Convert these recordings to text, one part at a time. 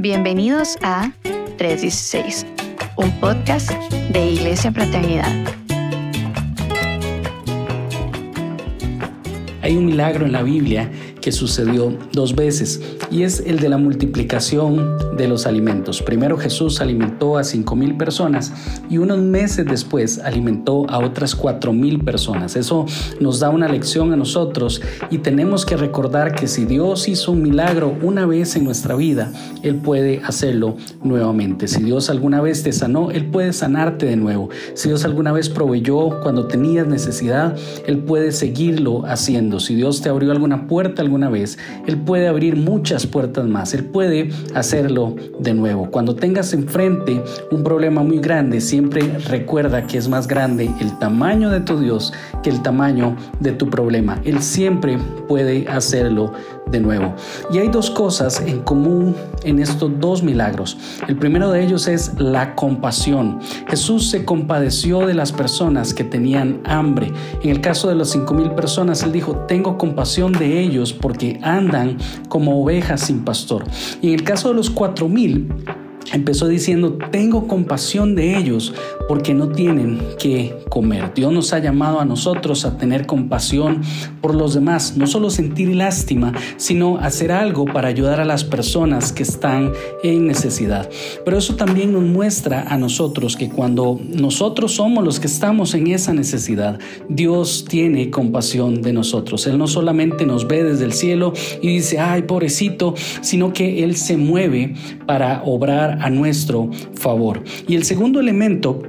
Bienvenidos a 316, un podcast de Iglesia Fraternidad. Hay un milagro en la Biblia que sucedió dos veces y es el de la multiplicación de los alimentos. Primero Jesús alimentó a cinco mil personas y unos meses después alimentó a otras cuatro mil personas. Eso nos da una lección a nosotros y tenemos que recordar que si Dios hizo un milagro una vez en nuestra vida, Él puede hacerlo nuevamente. Si Dios alguna vez te sanó, Él puede sanarte de nuevo. Si Dios alguna vez proveyó cuando tenías necesidad, Él puede seguirlo haciendo. Si Dios te abrió alguna puerta alguna vez, Él puede abrir muchas puertas más. Él puede hacerlo de nuevo. Cuando tengas enfrente un problema muy grande, siempre recuerda que es más grande el tamaño de tu Dios que el tamaño de tu problema. Él siempre puede hacerlo de nuevo. Y hay dos cosas en común en estos dos milagros. El primero de ellos es la compasión. Jesús se compadeció de las personas que tenían hambre. En el caso de los cinco mil personas, él dijo, tengo compasión de ellos porque andan como ovejas sin pastor. Y en el caso de los cuatro mil, empezó diciendo, tengo compasión de ellos porque no tienen que comer. Dios nos ha llamado a nosotros a tener compasión por los demás, no solo sentir lástima, sino hacer algo para ayudar a las personas que están en necesidad. Pero eso también nos muestra a nosotros que cuando nosotros somos los que estamos en esa necesidad, Dios tiene compasión de nosotros. Él no solamente nos ve desde el cielo y dice, ay, pobrecito, sino que Él se mueve para obrar a nuestro favor. Y el segundo elemento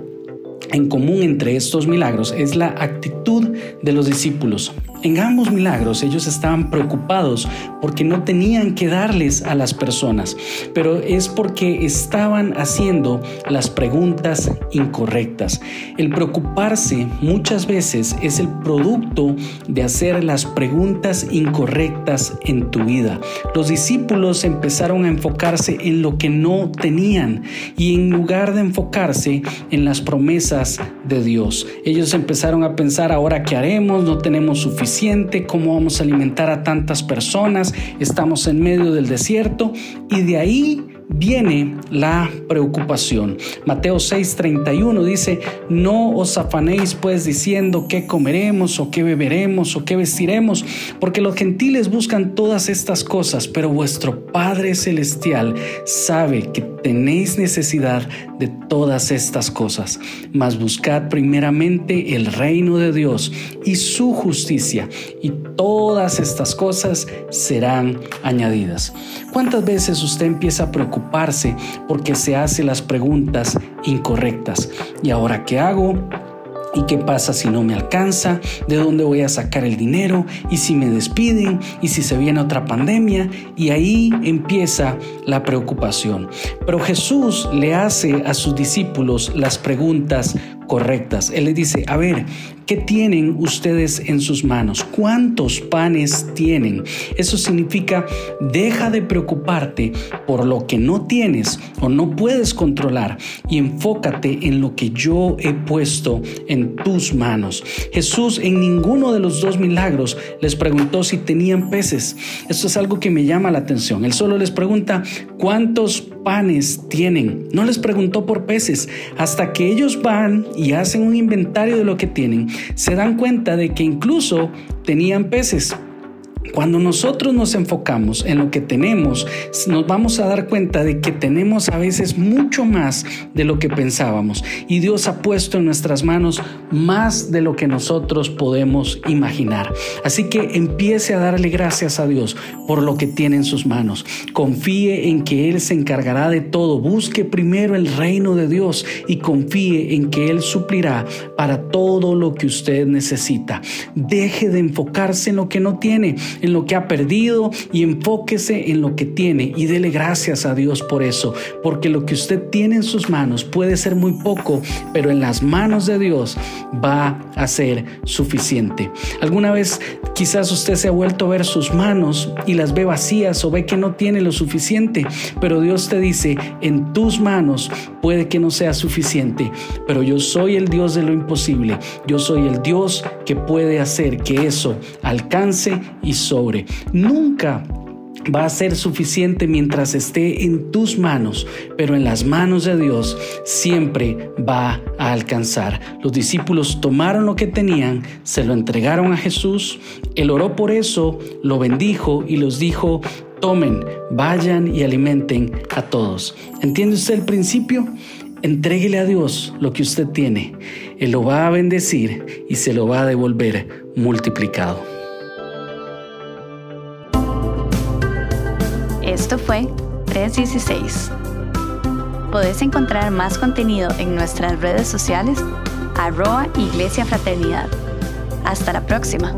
en común entre estos milagros es la actitud de los discípulos. En ambos milagros ellos estaban preocupados porque no tenían que darles a las personas, pero es porque estaban haciendo las preguntas incorrectas. El preocuparse muchas veces es el producto de hacer las preguntas incorrectas en tu vida. Los discípulos empezaron a enfocarse en lo que no tenían y en lugar de enfocarse en las promesas de Dios. Ellos empezaron a pensar ahora qué haremos, no tenemos suficiente cómo vamos a alimentar a tantas personas, estamos en medio del desierto y de ahí viene la preocupación. Mateo 6:31 dice, no os afanéis pues diciendo qué comeremos o qué beberemos o qué vestiremos, porque los gentiles buscan todas estas cosas, pero vuestro Padre Celestial sabe que tenéis necesidad de todas estas cosas. Mas buscad primeramente el reino de Dios y su y todas estas cosas serán añadidas. ¿Cuántas veces usted empieza a preocuparse porque se hace las preguntas incorrectas. ¿Y ahora qué hago? ¿Y qué pasa si no me alcanza? ¿De dónde voy a sacar el dinero? ¿Y si me despiden? ¿Y si se viene otra pandemia? Y ahí empieza la preocupación. Pero Jesús le hace a sus discípulos las preguntas correctas. Él les dice, a ver, ¿qué tienen ustedes en sus manos? ¿Cuántos panes tienen? Eso significa, deja de preocuparte por lo que no tienes o no puedes controlar y enfócate en lo que yo he puesto en tus manos. Jesús en ninguno de los dos milagros les preguntó si tenían peces. Esto es algo que me llama la atención. Él solo les pregunta, ¿cuántos panes tienen? No les preguntó por peces. Hasta que ellos van y hacen un inventario de lo que tienen, se dan cuenta de que incluso tenían peces. Cuando nosotros nos enfocamos en lo que tenemos, nos vamos a dar cuenta de que tenemos a veces mucho más de lo que pensábamos y Dios ha puesto en nuestras manos más de lo que nosotros podemos imaginar. Así que empiece a darle gracias a Dios por lo que tiene en sus manos. Confíe en que Él se encargará de todo. Busque primero el reino de Dios y confíe en que Él suplirá para todo lo que usted necesita. Deje de enfocarse en lo que no tiene en lo que ha perdido y enfóquese en lo que tiene y dele gracias a Dios por eso, porque lo que usted tiene en sus manos puede ser muy poco, pero en las manos de Dios va a ser suficiente. ¿Alguna vez quizás usted se ha vuelto a ver sus manos y las ve vacías o ve que no tiene lo suficiente, pero Dios te dice, en tus manos puede que no sea suficiente, pero yo soy el Dios de lo imposible, yo soy el Dios que puede hacer que eso alcance y sobre. Nunca va a ser suficiente mientras esté en tus manos, pero en las manos de Dios siempre va a alcanzar. Los discípulos tomaron lo que tenían, se lo entregaron a Jesús, él oró por eso, lo bendijo y los dijo, tomen, vayan y alimenten a todos. ¿Entiende usted el principio? Entréguele a Dios lo que usted tiene. Él lo va a bendecir y se lo va a devolver multiplicado. Esto fue 316. Podés encontrar más contenido en nuestras redes sociales, arroba Iglesia Fraternidad. Hasta la próxima.